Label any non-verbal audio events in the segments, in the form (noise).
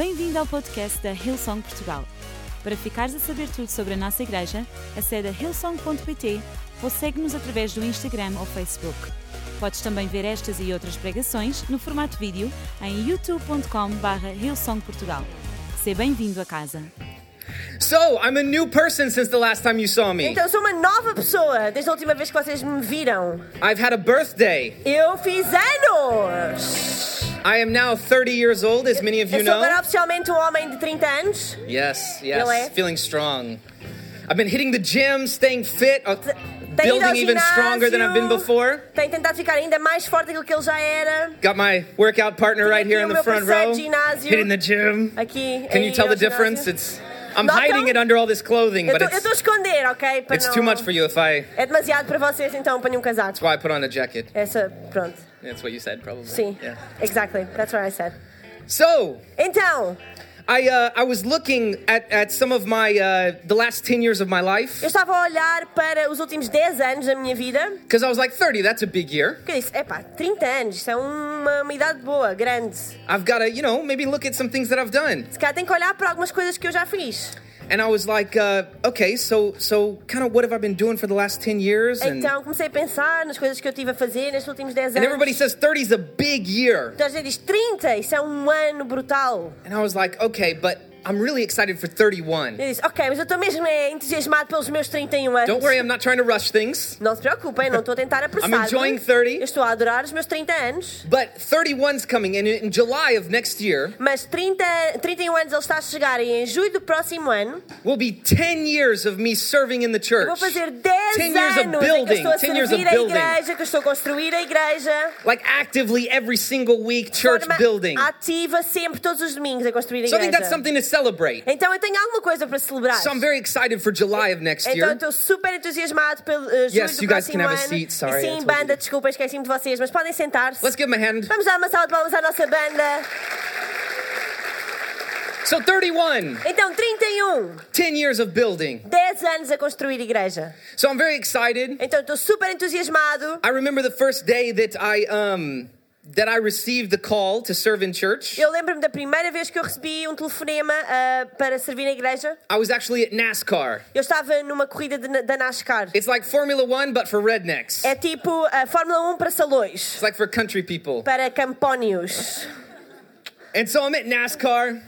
Bem-vindo ao podcast da Hillsong Portugal. Para ficares a saber tudo sobre a nossa igreja, acede a hillsong.pt ou segue-nos através do Instagram ou Facebook. Podes também ver estas e outras pregações no formato vídeo em youtube.com.br hillsongportugal. Seja bem-vindo a casa. So, I'm a new person since the last time you saw me. Então eu sou uma nova pessoa desde a última vez que vocês me viram. I've had a birthday. Eu fiz anos! I am now 30 years old, as many of you eu sou agora oficialmente um homem de 30 anos. Yes, yes, feeling strong. I've been hitting the gym, staying fit, uh, ido ao building even stronger than I've been ginásio, before. Tem tentado ficar ainda mais forte do que ele já era. Got my workout partner right here in the aqui o front row, de ginásio. hitting the gym. Aqui. Can you tell ir the ao difference? ginásio. It's I'm Notam? hiding it under all this clothing, Eu but estou a it's esconder, ok? Para it's não- too much for you if I. É demasiado para vocês, então ponho um casaco. That's why I put on a jacket. Essa, pronto. That's what you said, probably. See, Yeah. Exactly. That's what I said. So, Intel. I uh, I was looking at, at some of my uh, the last ten years of my life eu estava a olhar para os últimos 10 anos da minha vida. because I was like 30. That's a big year. Que eu disse, epá, 30 anos, isso é uma, uma idade boa, grande. I've got to you know maybe look at some things that I've done. Se calhar tenho que olhar para algumas coisas que eu já fiz. And I was like, uh, okay, so so kind of what have I been doing for the last ten years? And Então comecei a pensar nas coisas que eu tive a fazer nestes últimos 10 and anos. everybody says 30 is a big year. Então diz 30, isso é um ano brutal. And I was like, okay, but I'm really excited for 31. Eu disse, ok, mas eu estou mesmo é, entusiasmado pelos meus 31 um anos. Don't worry, I'm not trying to rush things. Não se preocupem, não estou a tentar apressar. I'm enjoying 30. Eu estou a adorar os meus 30 anos. But 31's coming, and in July of next year Mas 30, 31 um anos ele está a chegar e em julho do próximo ano will be 10 years of me serving in the church. vou fazer 10 10 years of anos em que eu building, a 10 years of servir a building. igreja, que estou a construir a igreja. Like actively every single week, church building. ativa sempre, todos os domingos a construir a So I think igreja. that's something to celebrate. Então eu tenho alguma coisa para celebrar. So I'm very excited for July of next Então year. estou super entusiasmado pelo uh, julho Yes, do you guys can have a seat. Sorry, sim, banda, desculpa, esqueci-me de vocês, mas podem sentar-se. Let's give him a hand. Vamos dar uma salva de palmas à nossa banda. So 31, Então, 31, 10 years of building. 10 anos a construir igreja. So I'm very excited. Então estou super entusiasmado. I remember the first day that I um that I received the call to serve in church. Eu lembro-me da primeira vez que eu recebi um telefonema ah, para servir na igreja. I was actually at NASCAR. Eu estava numa corrida de- da NASCAR. It's like Formula 1 but for rednecks. É tipo a Fórmula 1 para salões, It's like for country people. para campónios. And so I'm at NASCAR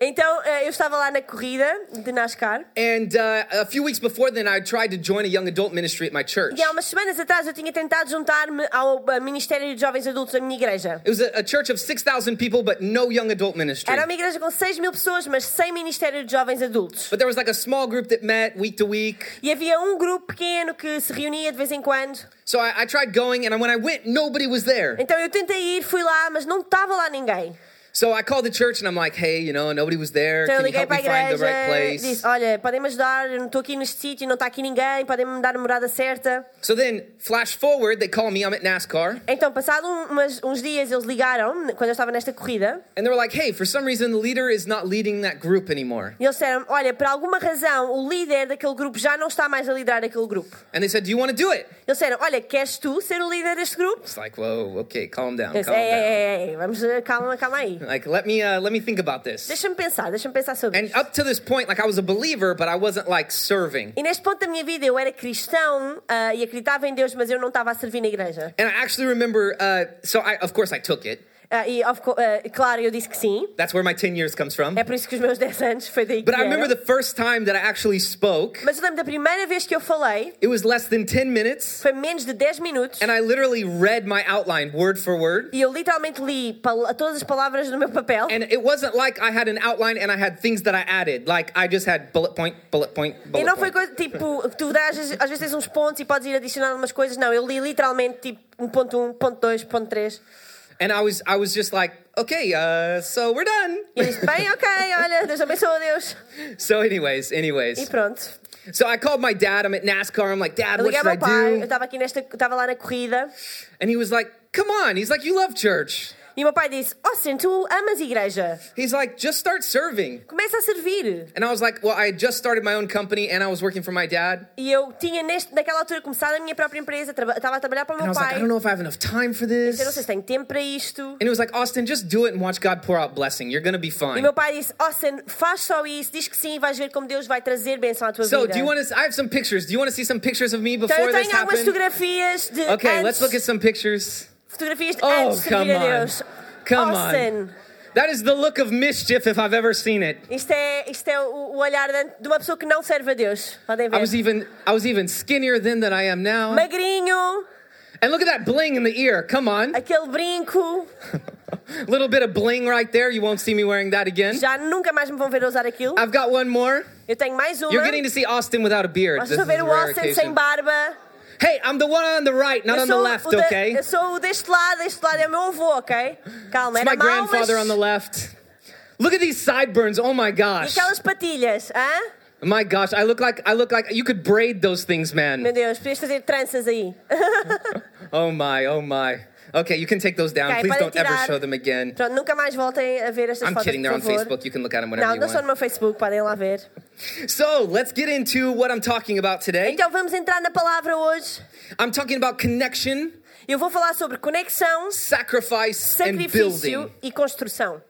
Então ah, eu estava lá na corrida de NASCAR. and uh, a few weeks before then I tried to join a young adult ministry at my church. E há umas semanas atrás eu tinha tentado juntar-me ao ah, Ministério de Jovens Adultos da minha igreja. It was a, a church of 6,000 people but no young adult ministry. Era uma igreja com 6 mil pessoas, mas sem Ministério de Jovens Adultos. But there was like a small group that met week to week. E havia um grupo pequeno que se reunia de vez em quando. So I, I tried going and when I went nobody was there. Então eu tentei ir, fui lá, mas não estava lá ninguém. So I called the church and I'm like, hey, you know, nobody was there. Então eu Can you liguei help me a find the right igreja place? disse: Olha, podem-me ajudar, eu não estou aqui neste sítio, não está aqui ninguém, podem-me dar a morada certa. So then, flash forward, they call me. I'm at NASCAR, Então, passado um- umas- uns dias, eles ligaram quando eu estava nesta corrida and they were like, "Hey, for some reason, the leader is not leading that group anymore." e eles disseram: Olha, por alguma razão, o líder daquele grupo já não está mais a liderar aquele grupo. And they said, "Do you want to do it?" Eles disseram: Olha, queres tu ser o líder deste grupo? It's like, whoa, okay, calm down, Eu disse: calm ei, down. ei, ei, ei, vamos, eh, calma, calma aí. Like, let me uh, let me think about this. Deixa-me pensar, deixa-me pensar sobre And isso. up to this point, like I was a believer, but I wasn't like serving. E neste ponto da minha vida eu era cristão ah, e acreditava em Deus, mas eu não estava a servir na igreja. And I actually remember. Uh, so I, of course, I took it. Ah, e, of ah, claro, eu disse que sim. That's where my 10 years comes from. É por isso que os meus 10 anos foi daí que But I remember the first time that I actually spoke. Mas eu lembro da primeira vez que eu falei, It was less than 10 minutes, foi menos de 10 minutos, and I literally read my outline word for word. e eu literalmente li todas as palavras no meu papel. And it wasn't like I had an outline and I had things that I added. Like I just had bullet point, bullet point, E bullet não foi coisa tipo, tu dás, às vezes tens uns pontos e podes ir adicionando umas coisas. Não, eu li literalmente tipo 1.1, ponto 2, ponto 3. And I was I was just like, okay, uh, so we're done. E eu bem, ok, olha, Deus abençoe Deus. So, anyways, anyways. E pronto. So I called my dad. I'm at NASCAR. I'm like, Dad, Eu what should I pai, eu do? estava aqui nesta, estava lá na corrida. And he was like, Come on. He's like, You love church. E meu pai disse: oh, Austin, tu amas igreja. He's like, just start serving. Começa a servir. And I was like, well, I had just started my own company and I was working for my dad. E eu tinha, neste, naquela altura, começado a minha própria empresa, estava a trabalhar para o And I meu was like. I don't know if I have enough time for this. Eu não sei se tenho tempo para isto. And he was like, Austin, just do it and watch God pour out blessing. You're going to be E fine. meu pai disse: Austin, faz só isso, diz que sim, e vais ver como Deus vai trazer bênção à tua So, vida. do you want to? I have some pictures. Do you want to see some pictures of me Então before eu this tenho algumas happened? fotografias de Okay, antes, let's look at some pictures. De Oh, come on. Come Austin, on. That is the look of mischief if I've ever seen it. isto é, isto é o, olhar de, uma pessoa que não serve a Deus. Podem I was even I was even skinnier then than I am now. Magrinho, And look at that bling in the ear. Come on. (laughs) aquele brinco. A little bit of bling right there. You won't see me wearing that again. Já nunca mais me vão ver usar aquilo. I've got one more. Eu tenho mais uma. You're getting to see Austin without a beard. Vocês a ver o Austin sem barba. Hey, I'm the one on the right, not on the left, de- okay? eu sou deste lado, este lado é meu avô, ok? Calma, It's my era mau, mas... grandfather on the left. Look at these sideburns. Oh my E gosh. aquelas patilhas, ¿eh? hã? My gosh, I look like I look like you could braid those things, Meu man. Deus, podias fazer tranças aí. Oh my, oh my. Okay, you can take those down. Ok, Please don't ever tirar. show them again. Pronto, nunca mais voltem a ver estas I'm fotos, kidding. They're por on favor. Facebook. You can look at them whenever Não, you não estão no want. meu Facebook, podem lá ver. So let's get into what I'm talking about today. Então vamos entrar na palavra hoje. I'm talking about connection, Eu vou falar sobre conexão, sacrifice, and sacrifício building. e construção.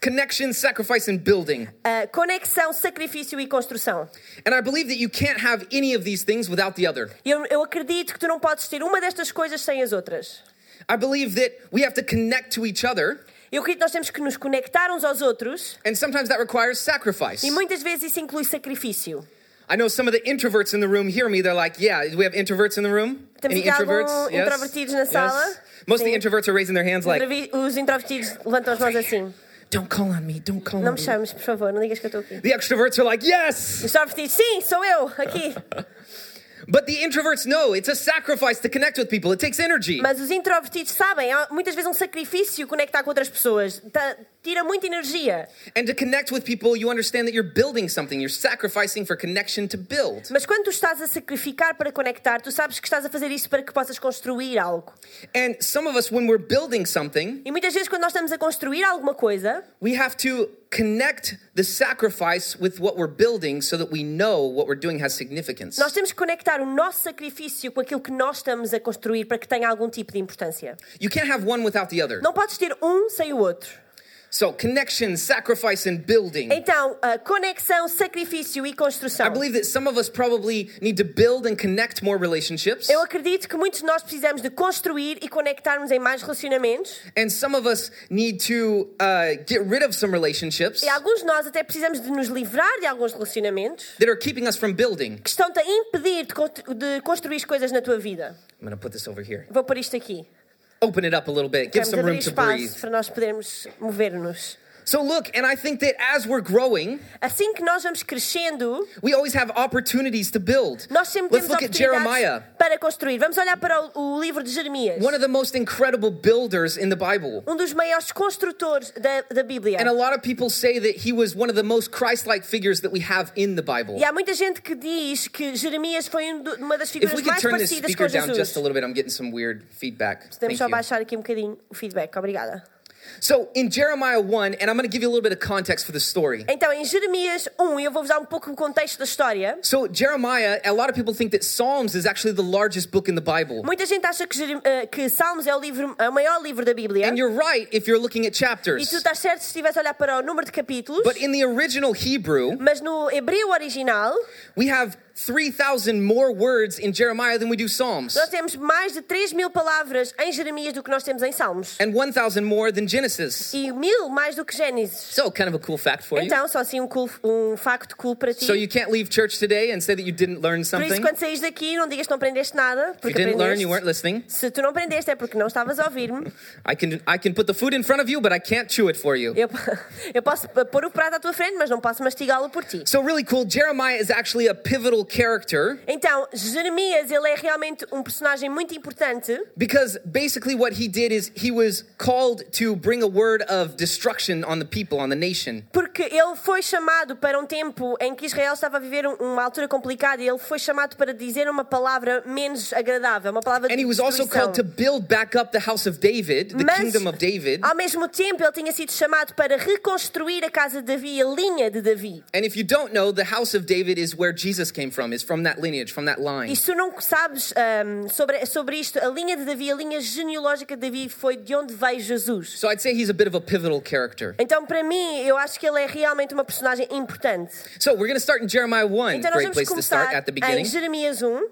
Connection, sacrifice, and building. Ah, conexão, sacrifício e construção. And I believe that you can't have any of these things without the other. Eu, eu acredito que tu não podes ter uma destas coisas sem as outras. I believe that we have to connect to each other, Eu acredito que nós temos que nos conectar uns aos outros and sometimes that requires sacrifice. e muitas vezes isso inclui sacrifício. I know some of the introverts in the room hear me. They're like, "Yeah, do we have introverts in the room? Temos aqui algum introvertidos na sala? Most of the introverts are raising their hands, like, Os introvertidos levantam as mãos assim. "Don't call on me. Don't call Não on me me." chames, por favor, não digas que eu estou aqui. The extroverts are like, "Yes." Os extrovertidos, sim, sou eu, aqui. (laughs) But the introverts know it's a sacrifice to connect with people. It takes energy. Mas os introvertidos sabem, há muitas vezes um sacrifício conectar com outras pessoas. Tá- tira muita energia. And to connect with people, you understand that you're building something. You're sacrificing for connection to build. Mas quando tu estás a sacrificar para conectar, tu sabes que estás a fazer isso para que possas construir algo. And some of us, when we're building something, E muitas vezes, quando nós estamos a construir alguma coisa, we have to connect the sacrifice with what we're building so that we know what we're doing has significance. nós temos que conectar o nosso sacrifício com aquilo que nós estamos a construir para que tenha algum tipo de importância. You can't have one without the other. Não podes ter um sem o outro. So, connection, sacrifice, and building. Então, a conexão, sacrifício e construção. I believe that some of us probably need to build and connect more relationships. Eu acredito que muitos de nós precisamos de construir e conectarmos em mais relacionamentos. And some of us need to uh, get rid of some relationships E alguns de nós até precisamos de nos livrar de alguns relacionamentos that are keeping us from building. que estão-te a impedir de, constru- de construir as coisas na tua vida. I'm going to put this over here. Vou pôr isto aqui. Open it up a little bit. Give Vamos some room abrir to espaço breathe. para nós podermos mover-nos. So, look, and I think that as we're growing, Assim que nós vamos crescendo, we always have opportunities to build. nós sempre Let's temos look at Jeremiah, para construir. Vamos olhar para o, o livro de Jeremias. one of the most incredible builders in the Bible. Um dos maiores construtores da, da Bíblia. And a lot of people say that he was one of the most Christ like figures that we have in the Bible. E há muita gente que diz que Jeremias foi um uma das If we could turn this speaker down just a little bit, I'm getting some weird feedback. Podemos Thank só you. baixar aqui um bocadinho o feedback. Obrigada. So in Jeremiah 1, and I'm going to give you a little bit of context for the story. Então, em Jeremias 1, eu vou-vos dar um pouco o contexto da história. So Jeremiah, a lot of people think that Psalms is actually the largest book in the Bible. Muita gente acha que, eh, que Salmos é o, livro, é o maior livro da Bíblia. And you're right if you're looking at E tu chapters. estás certo se estiveres a olhar para o número de capítulos. But in the original Hebrew, Mas no hebreu original, we have 3,000 more words in Jeremiah than we do Psalms, nós temos mais de 3 mil palavras em Jeremias do que nós temos em Salmos. and 1,000 more than Genesis. E mil mais do que Gênesis. So, kind of a cool fact for you. Então, só assim um, cool- um facto cool para ti. So, you can't leave church today and say that you didn't learn Por isso, something. quando saís daqui, não digas que não aprendeste nada. If you didn't learn, you weren't listening. Se tu não aprendeste é porque não estavas a ouvir-me. (laughs) I can, I can put the food in front of you, but I can't chew it for you. Eu, (laughs) eu posso pôr o prato à tua frente, mas não posso mastigá-lo por ti. So, really cool. Jeremiah is actually a pivotal pivotal character Então, Jeremias, ele é realmente um personagem muito importante, because basically what he did is he was called to bring a word of destruction on the people, on the nation. porque ele foi chamado para um tempo em que Israel estava a viver um- uma altura complicada e ele foi chamado para dizer uma palavra menos agradável, uma palavra de And he was also called to build back up the house of David, the Mas, kingdom of David. ao mesmo tempo, ele tinha sido chamado para reconstruir a casa de Davi, a linha de Davi. And if you don't know, the house of David is where Jesus came from, is from that lineage, from that line. E se tu não sabes ahm, sobre, sobre isto, a linha de Davi, a linha genealógica de Davi foi de onde veio Jesus. So I'd say he's a bit of a pivotal character. Então, para mim, eu acho que ele é realmente uma personagem importante. So we're going to start in Jeremiah 1, Então, great place to start at the em beginning. Jeremias 1.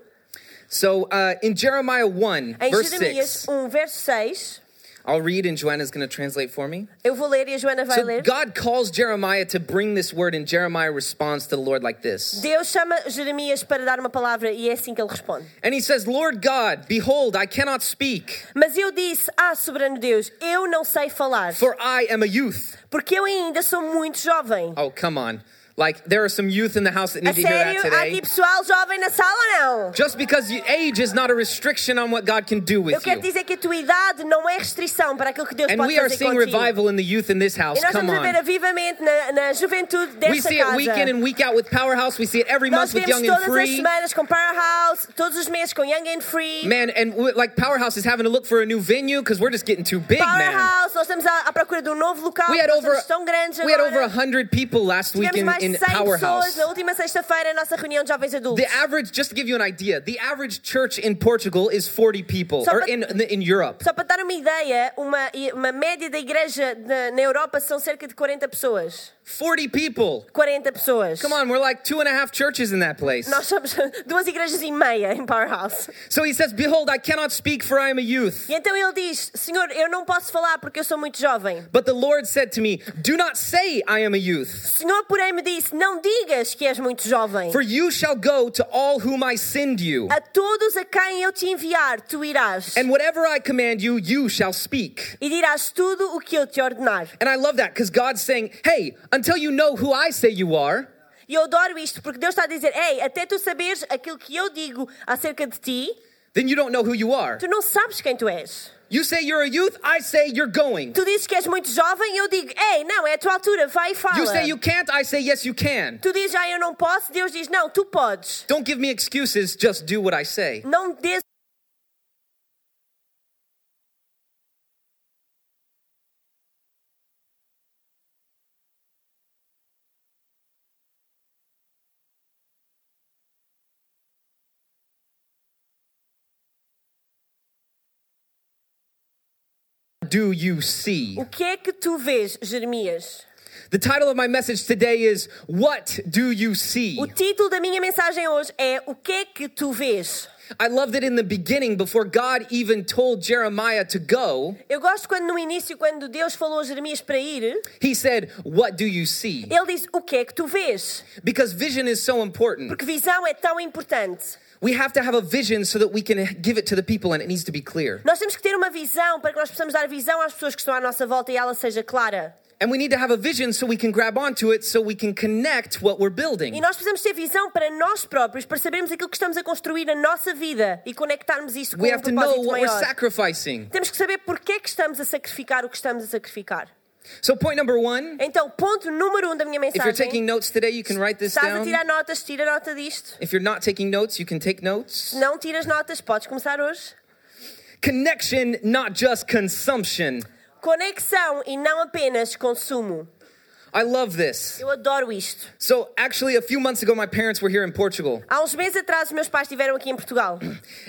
So uh, in Jeremiah 1, Em verse Jeremias 6, 1, verso 6. I'll read and Joanna's going to translate for me. Eu vou ler e a Joana vai So ler. God calls Jeremiah to bring this word, and Jeremiah responds to the Lord like this. Deus chama Jeremias para dar uma palavra e é assim que ele responde. And he says, Lord God, behold, I cannot speak, Mas eu disse, ah, soberano Deus, eu não sei falar, for I am a youth. porque eu ainda sou muito jovem. Oh, come on. Like, there are some youth in the house that need to hear that? Há aqui today. pessoal jovem na sala não? Just because you, age is not a restriction on what God can do with you. Eu quero you. dizer que a tua idade não é restrição para aquilo que Deus And pode we are seeing contigo. revival in the youth in this house. E nós Come estamos a ver on. avivamento na, na juventude We desta see it week in and week out with Powerhouse. We see it every Nós month with vemos Young and todas as Free. semanas com Powerhouse, todos os meses com Young and Free. Man, and we- like Powerhouse is having to look for a new venue because we're just getting too big, man. Powerhouse, nós estamos à, à procura de um novo local. We had nós over tão grandes we had over hundred people last week Tivemos in, mais in 100 pessoas Powerhouse. na última sexta-feira, nossa reunião de jovens adultos. The average, just to give you an idea, the average church in Portugal is 40 people, Só or pa- in in Europe. Só para dar uma ideia, uma, uma média da igreja na, na Europa são cerca de 40 pessoas. 40 people. 40 pessoas. Come on, we're like two and a half churches in that place. Nós somos (laughs) duas igrejas e meia em Powerhouse. So he says, Behold, I cannot speak, for I am a youth. E então ele diz: Senhor, eu não posso falar porque eu sou muito jovem. But the Lord said to me, Do not say I am a youth, Senhor, porém, me disse: Não digas que és muito jovem. for you shall go to all whom I send you. A todos a quem eu te enviar, tu irás. And whatever I command you, you shall speak. E dirás tudo o que eu te ordenar. And I love that because God's saying, Hey, until you know who I say you are, E eu adoro isto porque Deus está a dizer: Ei, até tu saberes aquilo que eu digo acerca de ti, then you don't know who you are. tu não sabes quem tu és. You say you're a youth, I say you're going. Tu dizes que és muito jovem eu digo: Ei, não, é a tua altura, vai e fala. You say you can't, I say yes, you can. Tu dizes: Ah, eu não posso. Deus diz: Não, tu podes. Don't give me excuses, just do what I say. Não des Do you see? O que é que tu vês, Jeremias? The title of my message today is What Do You See? O título da minha mensagem hoje é O que é que tu vês? I love that in the beginning, before God even told Jeremiah to go, Eu gosto quando no início, quando Deus falou a Jeremias para ir, he said, What do you see? ele disse: O que é que tu vês? Because vision is so important. Porque visão é tão importante. We have to have a vision so that we can give it to the people and it needs to be clear. Nós temos que ter uma visão para que nós possamos dar visão às pessoas que estão à nossa volta e ela seja clara. And we need to have a vision so we can grab onto it so we can connect what we're E building. nós precisamos ter visão para nós próprios, para sabermos aquilo que estamos a construir na nossa vida e conectarmos isso com We um have to know what we're maior. sacrificing. Temos que saber porque é que estamos a sacrificar o que estamos a sacrificar. So, point number one Então, ponto número um da minha if you're mensagem. taking notes today, you can write this down. tirar notas, tira nota disto. If you're not taking notes, you can take notes. Não tiras notas, podes começar hoje. Connection, not just consumption. Conexão e não apenas consumo. I love this. Eu adoro isto. So, actually, a few months ago, my parents were here in Portugal, Há uns meses atrás, os meus pais estiveram aqui em Portugal.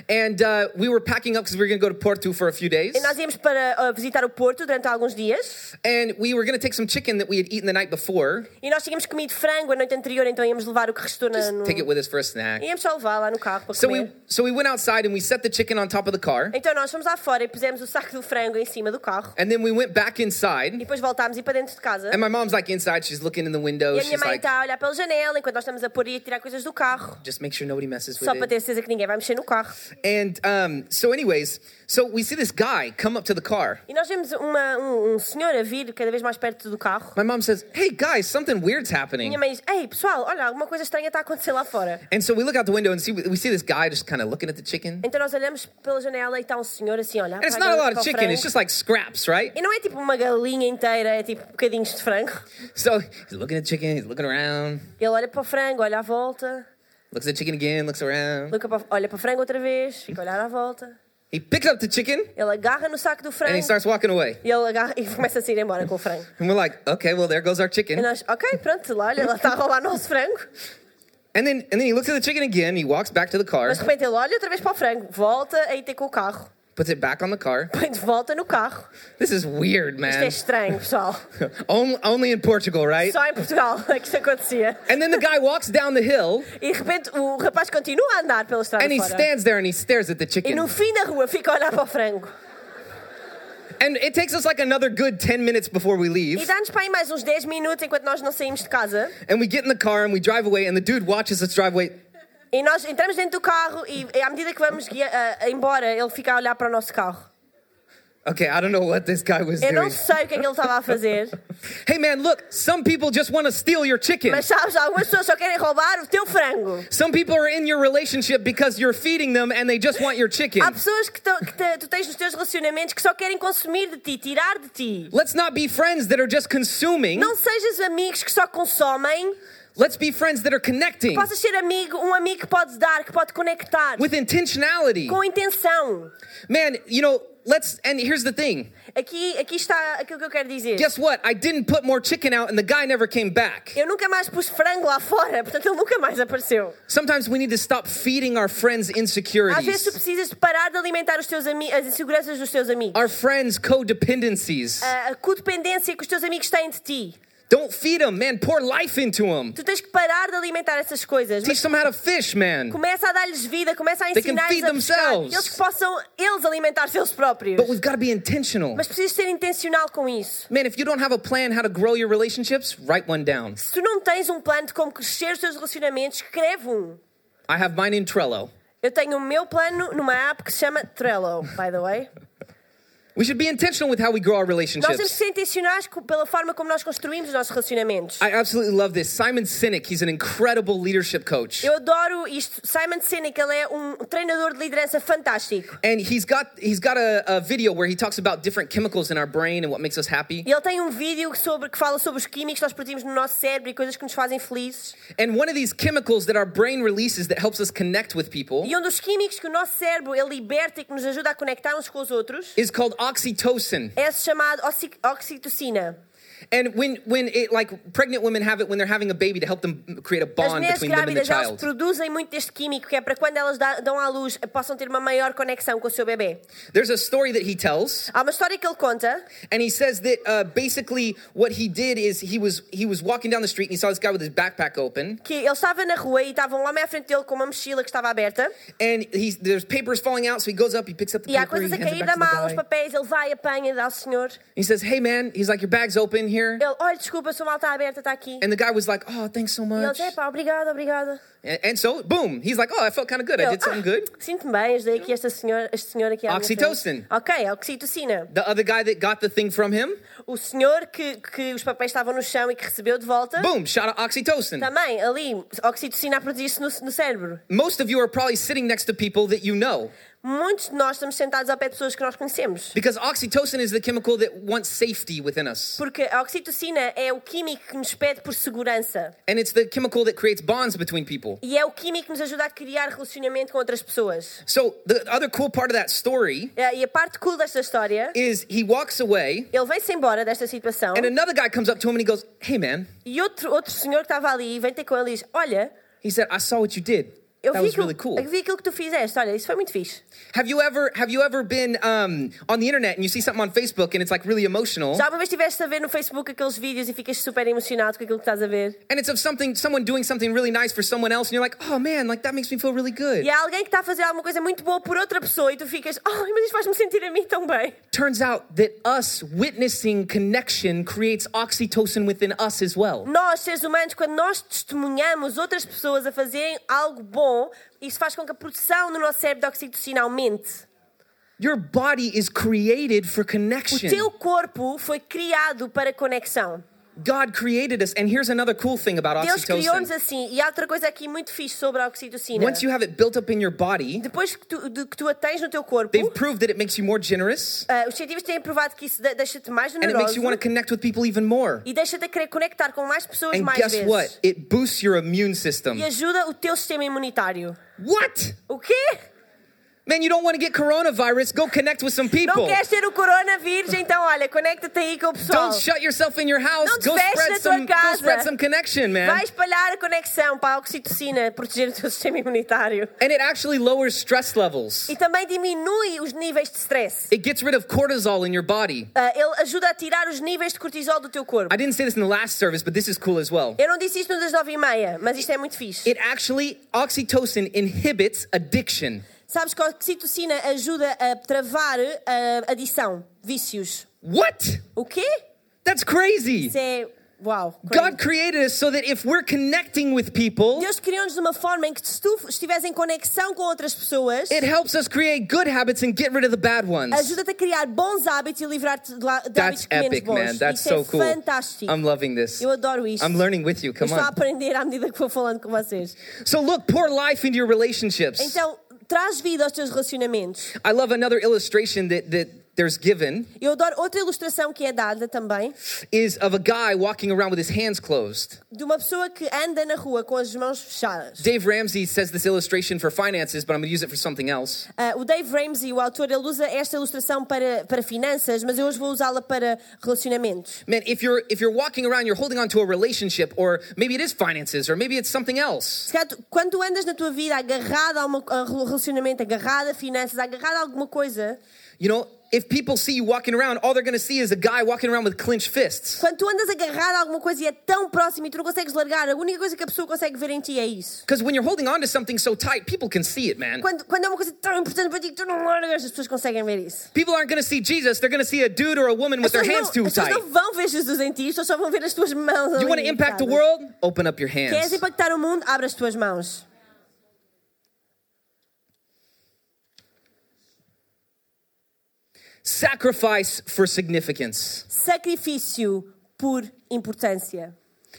and uh, we were packing up because we were going to go to Porto for a few days. E nós íamos para uh, visitar o Porto durante alguns dias. And we were going to take some chicken that we had eaten the night before, E nós tínhamos comido frango a noite anterior, então íamos levar o que restou na, no... take it with us for a snack. Íamos só levar lá no carro para So comer. we, so we went outside and we set the chicken on top of the car, Então nós fomos lá fora e pusemos o saco do frango em cima do carro. and then we went back E inside. depois voltámos ir para dentro de casa. And my mom's like, inside. She's looking in the window. E a minha She's mãe like, está a olhar pela janela enquanto nós estamos a pôr e a tirar coisas do carro. just make sure nobody messes with Só para it. ter certeza que ninguém vai mexer no carro. And um, so, anyways, so we see this guy come up to the car. E nós vemos uma, um, um senhor a vir cada vez mais perto do carro. My mom says, "Hey guys, something weird's happening." Minha mãe diz: Ei, pessoal, olha, alguma coisa estranha está a acontecer lá fora. And so we look out the window and see we see this guy just kind of looking at the chicken. Então nós olhamos pela janela e está um senhor assim, olha. And it's not a lot of chicken; it's just like scraps, right? E não é tipo uma galinha inteira, é tipo bocadinhos de frango. (laughs) So he's looking at chicken, he's looking around, Ele olha para o frango, olha à volta, looks at chicken again, looks around. Luca para- olha para o frango outra vez, fica a olhar à volta. He picks up the chicken Ele agarra no saco do and frango he starts walking away. e ele agarra e (laughs) começa a ir embora com o frango. And we're like, okay, well there goes our E chicken. nós, ok, pronto, lá, olha, ele está a roubar nosso frango. And then and then he looks at the chicken again. He walks back to the car, Mas de repente ele olha outra vez para o frango, volta a ir ter com o carro, puts it back on the car. põe de volta no carro. This is weird, Isto é man. estranho, pessoal. only, only in Portugal, right? Só em Portugal é que isto acontecia. And then the guy walks down the hill E de repente o rapaz continua a andar pela estrada and he fora. stands there and he stares at the E chicken. no fim da rua fica a olhar para o frango. And it takes us like another good 10 minutes before we E leave. dá-nos para aí mais uns 10 minutos enquanto nós não saímos de casa. And we get in the car and we drive away and the dude watches us drive away. E nós entramos dentro do carro e, e à medida que vamos guia- a- embora, ele fica a olhar para o nosso carro. Okay, I don't know what this guy was Eu não doing. sei o que é que ele estava a fazer, (laughs) Hey man, look, some people just want to steal your chicken. mas sabes, algumas pessoas só querem roubar o teu frango. Some people are in your relationship because you're feeding them and they just want your chicken. Há pessoas que, que te- tu tens nos teus relacionamentos que só querem consumir de ti, tirar de ti. Let's not be friends that are just consuming. Não sejas amigos que só consomem, Let's be friends that are connecting possas ser amigo, um amigo que pode dar, que pode conectar, with intentionality. com intenção. Man, you know, let's, and here's the thing. Aqui, aqui está aquilo que eu quero dizer. Guess what? I didn't put more chicken out and the guy never came back. Eu nunca mais pus frango lá fora, portanto ele nunca mais apareceu. Sometimes we need to stop feeding our friends insecurities. Às vezes tu precisas parar de alimentar os teus as inseguranças dos teus amigos. our friends' codependencies. A, a codependência que os teus amigos têm de ti. Don't feed them, man. Pour life into them. Tu tens que parar de alimentar essas coisas. Teach them how to fish, man. começa a dar-lhes vida, começa a ensinar-lhes a pescar. themselves. Eles que possam eles alimentar-se eles próprios. But we've got to be intentional. Mas precisas ser intencional com isso. Man, if you don't have a plan how to grow your relationships, write one down. Se tu não tens um plano de como crescer os teus relacionamentos, escreve um. I have mine in Trello. Eu tenho o meu plano numa app que se chama Trello, by the way. (laughs) We should be intentional with how we grow our Nós relationships. ser intencionais pela forma como nós construímos os nossos relacionamentos. I absolutely love this. Simon Sinek, he's an incredible leadership coach. Eu adoro isto. Simon Sinek, ele é um treinador de liderança fantástico. And he's got he's got a, a video where he talks about different chemicals in our brain and what makes us happy. E ele tem um vídeo sobre, que fala sobre os químicos que nós produzimos no nosso cérebro e coisas que nos fazem felizes. And one of these chemicals that our brain releases that helps us connect with people E um dos químicos que o nosso cérebro ele liberta e que nos ajuda a conectar uns com os outros is called oxytocin. é chamado oxi- oxitocina. And when when it like pregnant women have it when they're having a baby to help them create a As bond between them and the elas child. produzem muito deste químico que é para quando elas dão à luz possam ter uma maior conexão com o seu bebê. There's a story that he tells Há uma história que ele conta and he says that uh, basically what he did is he was he was walking down the street and he saw this guy with his backpack open que ele estava na rua e estava um homem à frente dele com uma mochila que estava aberta and he's there's papers falling out so he goes up he picks up the e há coisas a cair da mala, os papéis, ele vai, apanha, dá ao senhor. He says, "Hey man," he's like, "Your bag's open here." Ele, olha, desculpa, sua mala está aberta, está aqui. And the guy was like, "Oh, thanks so E ele much." epá, obrigada, obrigada. And, and so, boom, he's like, "Oh, I felt kind of good. I Ele, did something "Ah, good." Sinto-me bem, ajudei aqui esta senhora, este senhor aqui à minha Oxytocin. frente." Ok, oxitocina. The other guy that got the thing from him, O senhor que, que os papéis estavam no chão e que recebeu de volta, boom, shot of oxytocin. também ali, oxitocina a produzir-se no, no cérebro. Most of you are probably sitting next to people that you know Muitos de nós estamos sentados ao pé de pessoas que nós conhecemos. because oxytocin is the chemical that wants safety within us. Porque a oxitocina é o químico que nos pede por segurança. And it's the chemical that creates bonds between people. E é o químico que nos ajuda a criar relacionamento com outras pessoas. So, the other cool part of that story Eh, E a parte cool desta história, is he walks away ele vem-se embora desta situação and another guy comes up to him and he goes, "Hey man." e outro, outro senhor que estava ali vem ter com ele e diz: Olha, He said, "I saw what you did. Eu That vi, was aquilo, really cool. eu vi aquilo que tu fizeste. Olha, isso foi muito fixe. Have you ever have you ever been um, on the internet and you see something on Facebook and it's like really emotional Já uma vez estiveste a ver no Facebook aqueles vídeos e ficas super emocionado com aquilo que estás a ver? and it's of something someone doing something really nice for someone else and you're like, "Oh man, like that makes me feel really good." E há alguém que está a fazer alguma coisa muito boa por outra pessoa e tu ficas, oh, mas isto faz-me sentir a mim tão bem. Turns out that us witnessing connection creates oxytocin within us as well. Nós, seres humanos, quando nós testemunhamos outras pessoas a fazerem algo bom, isso faz com que a produção no nosso cérebro de oxitocina aumente. Your body is created for O connection. teu corpo foi criado para conexão. God created us and here's another cool thing about Deus criou-nos oxytocin. assim. E há outra coisa aqui muito fixe sobre a oxitocina. Once you have it built up in your body, Depois que tu, de que tu a tens no teu corpo, they've proved that it makes you more generous ah, os cientistas têm provado que isso de- deixa-te mais and it makes you want to connect with people even more. e deixa-te a querer conectar com mais pessoas And mais guess vezes. what? It boosts your immune system. E ajuda o teu sistema imunitário. What? O quê? Man, you don't want to get coronavirus. Go connect with some Não people. queres ter o coronavírus? Então, olha, conecta-te aí com o pessoal. Don't shut yourself in your house. Não te Go spread na tua some. Go spread some connection, man. Vai espalhar a conexão para a oxitocina, proteger o teu sistema imunitário. And it actually lowers stress levels. E também diminui os níveis de stress. It gets rid of cortisol in your body. Ah, ele ajuda a tirar os níveis de cortisol do teu corpo. I didn't say this in the last service, but this is cool as well. Eu não disse isto no das nove e meia, mas isto é muito fixe. It actually, oxytocin inhibits addiction. Sabes que a oxitocina ajuda a travar a adição, vícios. What? O quê? That's crazy. Isso é... Uau. God created us so that if we're connecting with people, Deus criou-nos de uma forma em que se tu estiveres em conexão com outras pessoas, it helps us create good habits and get rid of the bad ones. ajuda-te a criar bons hábitos e livrar-te de, de That's hábitos menos epic, bons. man. That's Isso so é cool. fantástico. I'm loving this. Eu adoro isto. I'm learning with you. Eu Come estou a on. aprender à medida que vou falando com vocês. So look, pour life into your relationships. Então, traz vida aos teus relacionamentos. I love another illustration that, that there's given Eu adoro outra ilustração que é dada também is of a guy walking around with his hands closed. de uma pessoa que anda na rua com as mãos fechadas. Dave Ramsey says this illustration for finances, but I'm going to use it for something else. Ah, o Dave Ramsey, o autor, ele usa esta ilustração para, para finanças, mas eu hoje vou usá-la para relacionamentos. Man, if you're if you're walking around, you're holding on to a relationship, or maybe it is finances, or maybe it's something else. Se calhar tu- Quando andas na tua vida agarrado a, uma, a um relacionamento, agarrado a finanças, agarrado a alguma coisa, You know, if people see you walking around, all they're going to see is a guy walking around with clenched fists. quando tu andas agarrado a alguma coisa e é tão próximo e tu não consegues largar, a única coisa que a pessoa consegue ver em ti é isso. Because when you're holding on to something so tight, people can see it, man. Quando, quando é uma coisa tão importante para ti que tu não largas, as pessoas conseguem ver isso. People aren't going to see Jesus; they're going to see a dude or a woman with their hands não, too as tight. não vão ver Jesus em ti, as pessoas só vão ver as tuas mãos. You want to impact the world? Open up your Queres impactar o mundo? Abre as tuas mãos. Sacrifice for significance. Sacrifício por importância.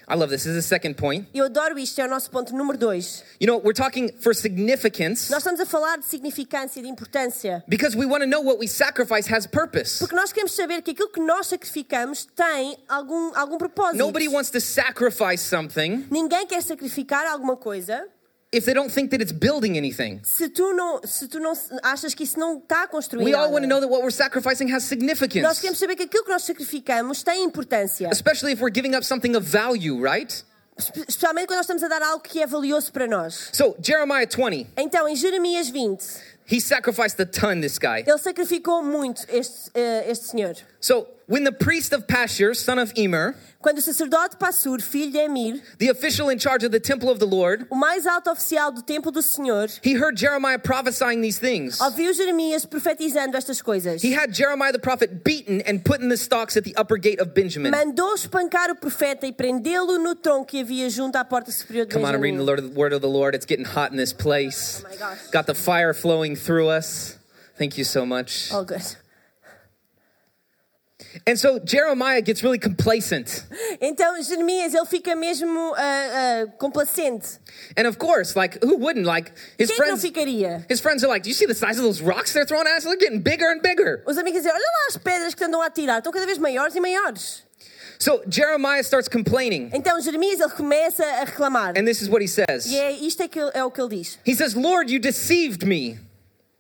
I love this. This is the second point. Eu adoro isto, é o nosso ponto número dois. You know, we're talking for significance Nós estamos a falar de significância, de importância. because we want to know what we sacrifice has purpose. Porque nós queremos saber que aquilo que nós sacrificamos tem algum, algum propósito. Nobody wants to sacrifice something Ninguém quer sacrificar alguma coisa if they don't think that it's building anything. se tu não, se tu não achas que isso não está a construir We all want to know that what we're sacrificing has significance. Nós queremos saber que aquilo que nós sacrificamos tem importância. especially if we're giving up something of value, right? Especialmente quando nós estamos a dar algo que é valioso para nós. So, Jeremiah 20, Então, em Jeremias 20, he sacrificed a ton, this guy. ele sacrificou muito este, eh, este senhor. So, when the priest of Pashur, son of Immer, Quando o sacerdote Passur, filho de Emir, the official in charge of the temple of the Lord, o mais alto oficial do templo do Senhor, he heard Jeremiah prophesying these things. ouviu Jeremias profetizando estas coisas. He had Jeremiah the prophet beaten and put in the stocks at the upper gate of Benjamin. Mandou espancar o profeta e prendê-lo no tronco que havia junto à porta superior de Come on, I'm reading the Lord, word of the Lord. It's getting hot in this place. Oh. Got the fire flowing through us. Thank you so much. Oh, good. And so Jeremiah gets really complacent. Então, Jeremias, ele fica mesmo ah, ah, complacente. And of course, like, who wouldn't? Like, his Quem é não friends, ficaria? his friends are like, Do you see the size of those rocks they're throwing at us? They're getting bigger and bigger. Os amigos dizem, olha lá as pedras que andam a tirar, estão cada vez maiores e maiores. So Jeremiah starts complaining. Então, Jeremias, ele começa a reclamar. And this is what he says E é, isto é, que, é o que ele diz. He says, Lord, you deceived me.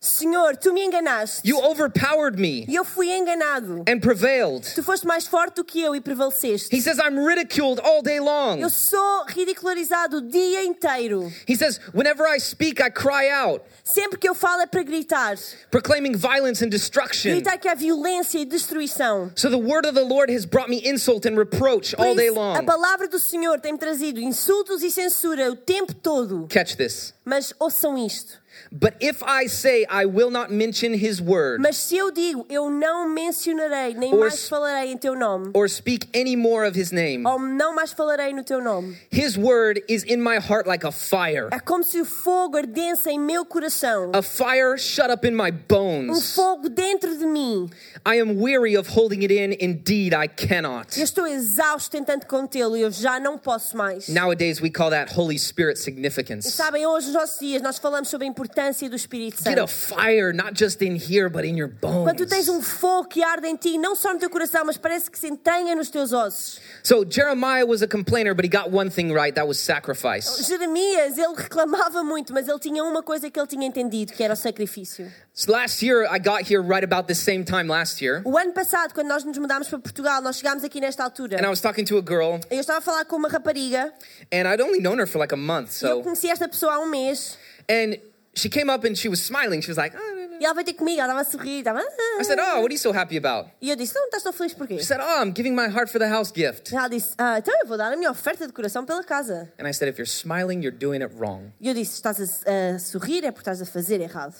Senhor, tu me enganaste. You overpowered me E eu fui enganado. and prevailed. Tu foste mais forte do que eu e prevaleceste. He says, I'm ridiculed all day long. Eu sou ridicularizado o dia inteiro. He says, Whenever I speak, I cry out, Sempre que eu falo é para gritar. proclaiming violence and destruction. Gritar que há violência e destruição. So the word of the Lord has brought me insult and reproach Por all day isso, a long. palavra do Senhor tem-me trazido insultos e censura o tempo todo. Catch this. Mas ouçam isto. But if I say I will not mention his word Mas se eu digo, eu não mencionarei, nem Or mais falarei em teu nome, or speak any more of his name, ou não mais falarei no teu nome, his word is in my heart like a fire, é como se o fogo ardesse em meu coração. a fire shut up in my bones. Um bones. fogo dentro de mim. I am weary of holding it in. Indeed, I cannot. Eu estou exausto tentando contê-lo e eu já não posso mais. Nowadays, we call that Holy Spirit E significance. sabem, hoje, nos nossos dias, nós falamos sobre a importância do Espírito Get a Santo. fire, not just in here, but in your Quando tu tens bones. um fogo que arde em ti, não só no teu coração, mas parece que se entranha nos teus ossos. So Jeremiah was a complainer, but he got one thing right that was sacrifice. Jeremias, ele reclamava muito, mas ele tinha uma coisa que ele tinha entendido, que era o sacrifício. So last year, I got here right about the same time last year, O ano passado, quando nós nos mudámos para Portugal, nós chegámos aqui nesta altura. and I was talking to a girl, Eu estava a falar com uma rapariga, and I'd only known her for like a month. e eu So, conheci esta pessoa há um mês, and she came up and she was smiling. She was like, "Ah, nah, nah." e ela veio ter comigo, ela estava a sorrir, estava... I said, "Oh, what are you so happy about?" E eu disse, não, estás tão feliz porquê? She said, "Oh, I'm giving my heart for the house gift." Ela disse, ah, então eu vou dar a minha oferta de coração pela casa. And I said, "If you're smiling, you're doing it wrong." E eu disse, estás a, a sorrir é porque estás a fazer errado.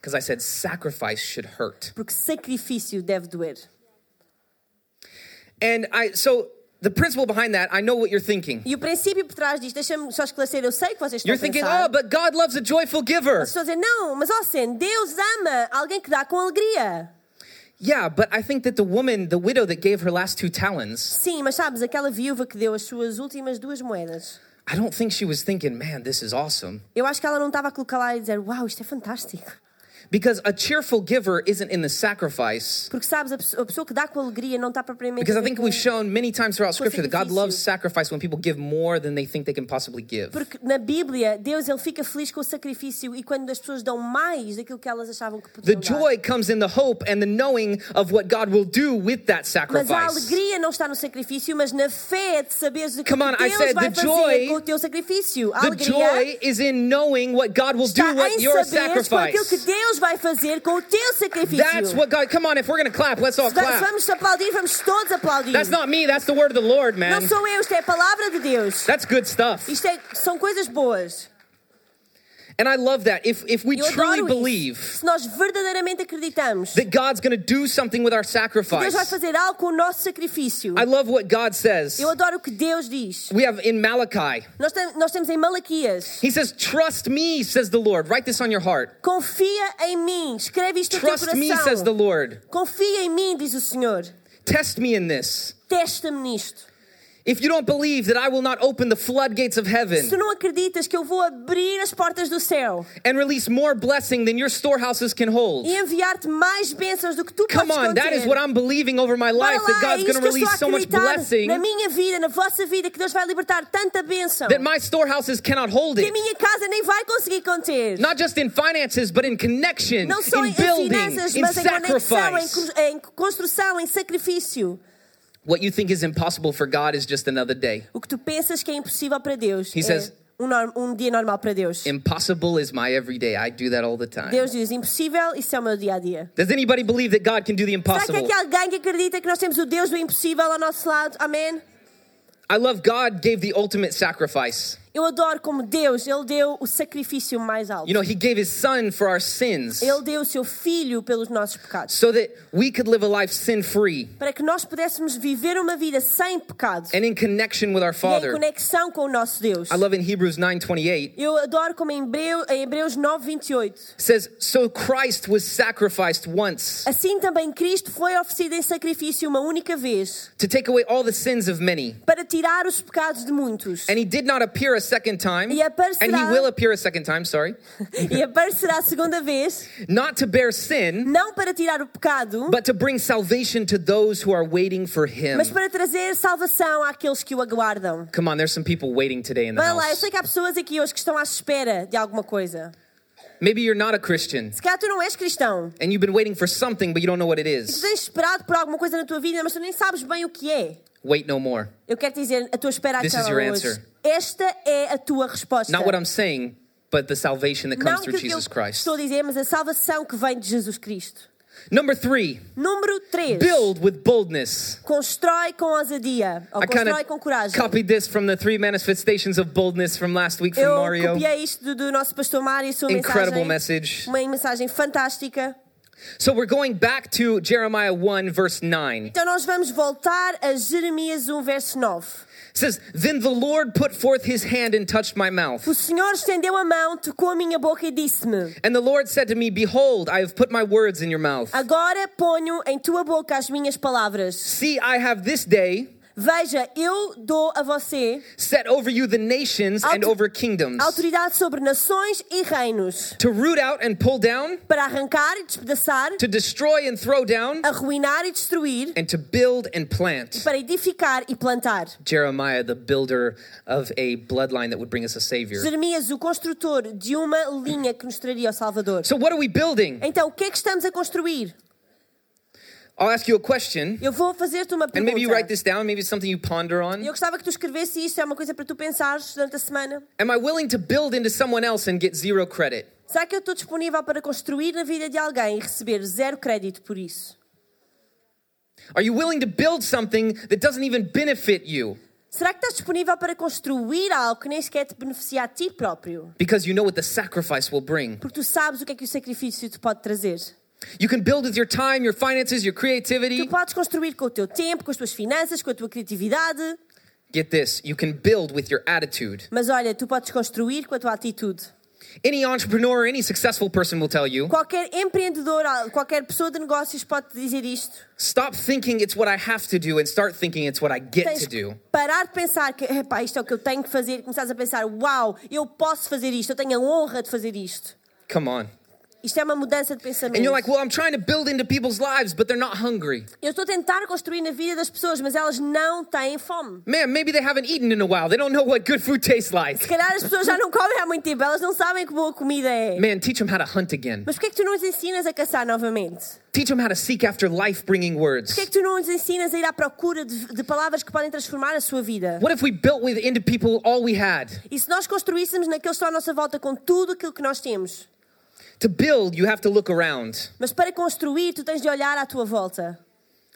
Because I said sacrifice should hurt. Porque sacrifício deve doer. And I so the principle behind that, I know what you're thinking. E o princípio por trás disto, deixa-me só esclarecer, eu sei que vocês estão You're thinking. "Oh, but God loves a joyful giver." As pessoas dizem, não, mas ó Sen, Deus ama alguém que dá com alegria. Yeah, but I think that the woman, the widow that gave her last two talents, Sim, mas sabes, aquela viúva que deu as suas últimas duas moedas, I don't think she was thinking, "Man, this is awesome." eu acho que ela não estava a colocar lá e dizer, uau, isto é fantástico. Because a cheerful giver isn't in the sacrifice. Porque sabes, a pessoa, que dá com alegria não está propriamente. Because I think we've shown many times throughout Scripture that God loves sacrifice when people give more than they think they can possibly give. Porque na Bíblia, Deus ele fica feliz com o sacrifício e quando as pessoas dão mais daquilo que elas achavam que The podiam joy comes in the hope and the knowing of what God will do with that Mas a sacrifice. alegria não está no sacrifício, mas na fé de saberes o que Come on, I said vai the joy- com o teu sacrifício. A The joy is in knowing what God will do with your saberes com aquilo que sacrifice. Deus vai fazer com o teu sacrifício. That's what God, come on, if we're going to clap, let's all clap. vamos aplaudir, vamos todos aplaudir. That's not me, that's the word of the Lord, Não man. sou eu, isto é a palavra de Deus. That's good stuff. Isto é, são coisas boas. And I love that. If, if we Eu truly believe. Se nós verdadeiramente acreditamos that God's going to do something with our sacrifice, Deus vai fazer algo com o nosso sacrifício. I love what God says. Eu adoro o que Deus diz. We have in Malachi, Nós, tem- nós temos em Malaquias. He says, Trust me, says the Lord. Write this on your heart. Confia em mim. Escreve isto no teu Trust me, says the. Lord. Confia em mim, diz o Senhor. Test me in this. Testa-me nisto. If you don't believe that I will not open the floodgates of heaven. Se não acreditas que eu vou abrir as portas do céu and release more blessing than your storehouses can hold, e enviar-te mais bênçãos do que tu come on, that is what I'm believing over my life that lá, é God's going to release so much blessing na minha vida, na vossa vida, que Deus vai libertar tanta bênção that my storehouses cannot hold que a it. minha casa nem vai conseguir conter. Not just in finances, but in connection, Não só in em building, finanças, in mas em conexão, em, sacrifice. em construção, em sacrifício. What you think is impossible for God is just another day. O que tu pensas que é impossível para Deus He é says- um, um dia normal para Deus. Impossible is my everyday. I do that all the time. Deus diz impossível, isso é o meu dia a dia. Does anybody believe that God can do the Será que impossible? aqui há alguém que acredita que nós temos o Deus do impossível ao nosso lado? Amém? I love God gave the ultimate sacrifice. Eu adoro como Deus, Ele deu o sacrifício mais alto. You know, He gave His Son for our sins Ele deu o seu filho pelos nossos pecados. so that we could live a life sin free Para que nós pudéssemos viver uma vida sem pecado and in connection with our e em Father. conexão com o nosso Deus. I love in Hebrews 9:28 Eu adoro como em, Hebreu, em Hebreus 9, 28. says, "So Christ was sacrificed once Assim também Cristo foi oferecido em sacrifício uma única vez to take away all the sins of many, para tirar os pecados de muitos. and He did not appear a second time, E aparecerá- and He will appear a second time. Sorry, (laughs) E aparecerá a segunda vez, not to bear sin." não para tirar o pecado, But to bring salvation to those who are waiting for him. mas para trazer salvação àqueles que o aguardam. Come on, there's some people waiting today in the Vai lá, eu house. sei que há pessoas aqui hoje que estão à espera de alguma coisa. Maybe you're not a Christian Se calhar tu não és cristão. and you've been waiting for something, but you don't know what it Tu tens esperado por alguma coisa na tua vida, mas tu nem sabes bem o que é. Wait no more. Eu quero dizer, a tua espera This acaba is your hoje. answer. Esta é a tua resposta. Not what I'm saying, but the salvation that comes não through que eu Jesus Christ. estou a dizer, mas a salvação que vem de Jesus Cristo. Number three, Número 3. build with boldness. Constrói com ousadia. Ou I kind constrói com of coragem. copied this from the three manifestations of boldness from last week from Eu Mario. copiei isto do, do nosso pastor Mário, a sua Incredible mensagem. message. Uma mensagem fantástica. So we're going back to Jeremiah 1, verse 9. Então nós vamos voltar a Jeremias 1, verso 9. It says, Then the Lord put forth his hand and touched my mouth. O Senhor estendeu a mão, tocou a minha boca e disse-me: And the Lord said to me, Behold, I have put my words in your mouth. Agora ponho em tua boca as minhas palavras. See, I have this day Veja, eu dou a você set over you the nations and over kingdoms, autoridade sobre nações e reinos, to root out and pull down, para arrancar e despedaçar, to destroy and throw down, arruinar e destruir, and to build and plant. para edificar e plantar. Jeremiah, the builder of a bloodline that would bring us a Savior. Jeremias, o construtor de uma linha que nos traria ao Salvador. So, what are we building? Então, o que é que estamos a construir? I'll ask you a question, Eu vou fazer-te uma and maybe you write this down, maybe it's something you ponder on. Eu gostava que tu escrevesse isto, é uma coisa para tu pensares durante a semana. Am I willing to build into someone else and get zero credit? Será que eu estou disponível para construir na vida de alguém e receber zero crédito por isso? Are you willing to build something that doesn't even benefit you Será que estás disponível para construir algo que nem sequer te beneficia a ti próprio? because you know what the sacrifice will bring? Porque tu sabes o que é que o sacrifício te pode trazer. You can build with your time, your finances, your Tu creativity. podes construir com o teu tempo, com as tuas finanças, com a tua criatividade. Get this, you can build with your attitude. Mas olha, tu podes construir com a tua atitude. Any entrepreneur, any successful person will tell you Qualquer empreendedor, qualquer pessoa de negócios pode dizer isto. stop thinking it's what I have to do and start thinking it's what I get Tens to do. parar de pensar que Epá, isto é o que eu tenho que fazer começares a pensar: uau, eu posso fazer isto, eu tenho a honra de fazer isto. Come on. Isto é uma mudança de pensamento. And you're like, well, I'm trying to build into people's lives, but they're not hungry. Eu estou a tentar construir na vida das pessoas, mas elas não têm fome. Man, maybe they haven't eaten in a while. They don't know what good food tastes like. Se calhar as pessoas já não comem há muito tempo, elas não sabem que boa comida é. Man, teach them how to hunt again. Mas porquê é que tu não os ensinas a caçar novamente? Teach them how to seek after life bringing words. Porquê é que tu não os ensinas a ir à procura de, de palavras que podem transformar a sua vida? What if we built with into people all we had? E se nós construíssemos naqueles que estão à nossa volta com tudo aquilo que nós temos? To build, you have to look around. Mas para construir, tu tens de olhar à tua volta.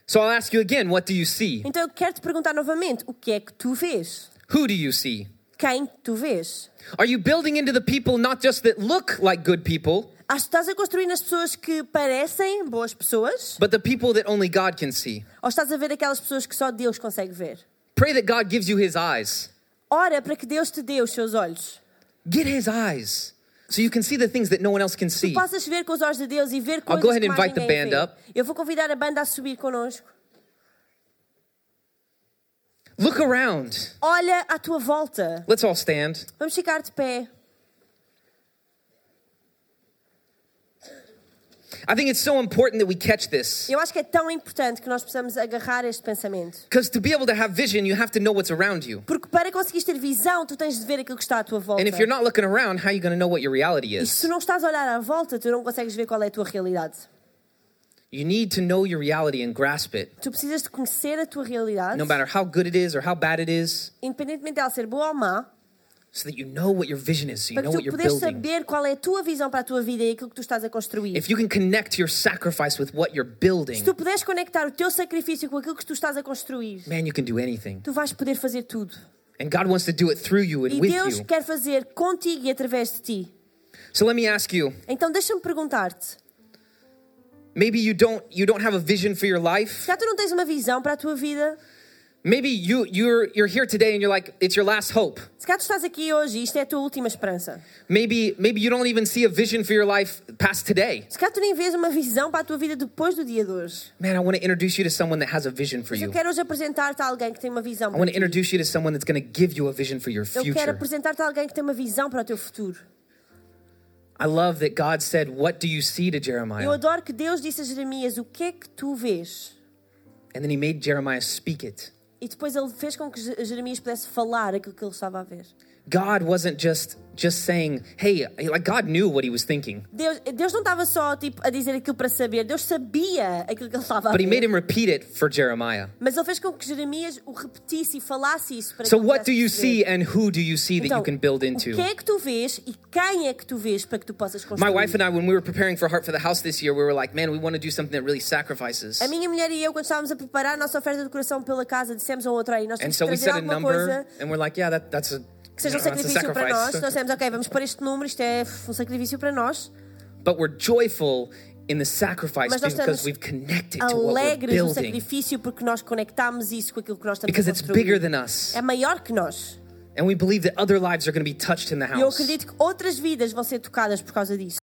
So I'll ask you again, what do you see? Então eu quero te perguntar novamente: o que é que tu vês? Who do you see? Quem tu vês? Are you building into the people not just that look like good people, Acho que estás a construir nas pessoas que parecem boas pessoas? but the people that only God can see? Ou estás a ver aquelas pessoas que só Deus consegue ver? Pray that God gives you his eyes. Ora para que Deus te dê os seus olhos. Get his eyes so you can see the things that no one else can Tu see. possas ver com os olhos de Deus e ver coisas go ahead and invite the band up. Eu vou convidar a banda a subir connosco. Look around. Olha à tua volta. Let's all stand. Vamos ficar de pé. I think it's so important that we catch this. Eu acho que é tão importante que nós possamos agarrar este pensamento. Because to be able to have vision, you have to know what's around you. Porque para conseguires ter visão, tu tens de ver aquilo que está à tua volta. And if you're not looking around, how are you going to know what your reality E is? se tu não estás a olhar à volta, tu não consegues ver qual é a tua realidade. You need to know your reality and grasp it. Tu precisas de conhecer a tua realidade, No matter how good it is or how bad it is, independentemente dela ser boa ou má, so that you know what your vision is, so you para know what you're building. saber qual é a tua visão para a tua vida e aquilo que tu estás a construir. If you can connect your sacrifice with what you're Se building, tu puderes conectar o teu sacrifício com aquilo que tu estás a construir, man, you can do anything. tu vais poder fazer tudo. And God wants to do it through you and E with Deus you. quer fazer contigo e através de ti. So let me ask you, Então deixa-me perguntar-te: maybe you don't you don't have a vision for your life. se já tu não tens uma visão para a tua vida, Maybe you you're you're here today and you're like it's your last hope. se cá tu estás aqui hoje isto é a tua última esperança, Maybe maybe you don't even see a vision for your life past today. se cá tu nem vês uma visão para a tua vida depois do dia de hoje, Man, I want to introduce you to someone that has a vision for mas eu you. quero hoje apresentar-te a alguém que tem uma visão I para want to ti. introduce you to someone that's going to give you a vision for your Eu quero future. apresentar-te a alguém que tem uma visão para o teu futuro. I love that God said, "What do you see?" to Eu Jeremiah. adoro que Deus disse a Jeremias: O que é que tu vês? And then he made Jeremiah speak it. E depois ele fez com que Je- Jeremias pudesse falar aquilo que ele estava a ver. God wasn't just just saying, hey, like God knew what he was thinking. Deus, Deus não estava só tipo, a dizer aquilo para saber, Deus sabia aquilo que ele estava a But he made him repeat it for Jeremiah. Mas ele fez com que Jeremias o repetisse e falasse isso para So what do you see and who do you see that you can build into? O que é que tu vês e quem é que tu vês para que tu possas construir? My wife and I, when we were preparing for Heart for the House this year, we were like, man, we want to do something that really sacrifices. A minha mulher e eu, quando estávamos a preparar a nossa oferta de coração pela casa, dissemos a outra aí, nós And temos so que we trazer set a alguma number, coisa and we're like, yeah, that, that's a, que seja um sacrifício para nós. Nós dissemos, ok, vamos para este número, isto é um sacrifício para nós. But we're joyful in the sacrifice Mas nós because we've connected to what we're Alegres no building. sacrifício porque nós conectamos isso com aquilo que nós estamos Because a it's bigger than us. É maior que nós. And we believe that other lives are going to be touched in the E eu house. acredito que outras vidas vão ser tocadas por causa disso.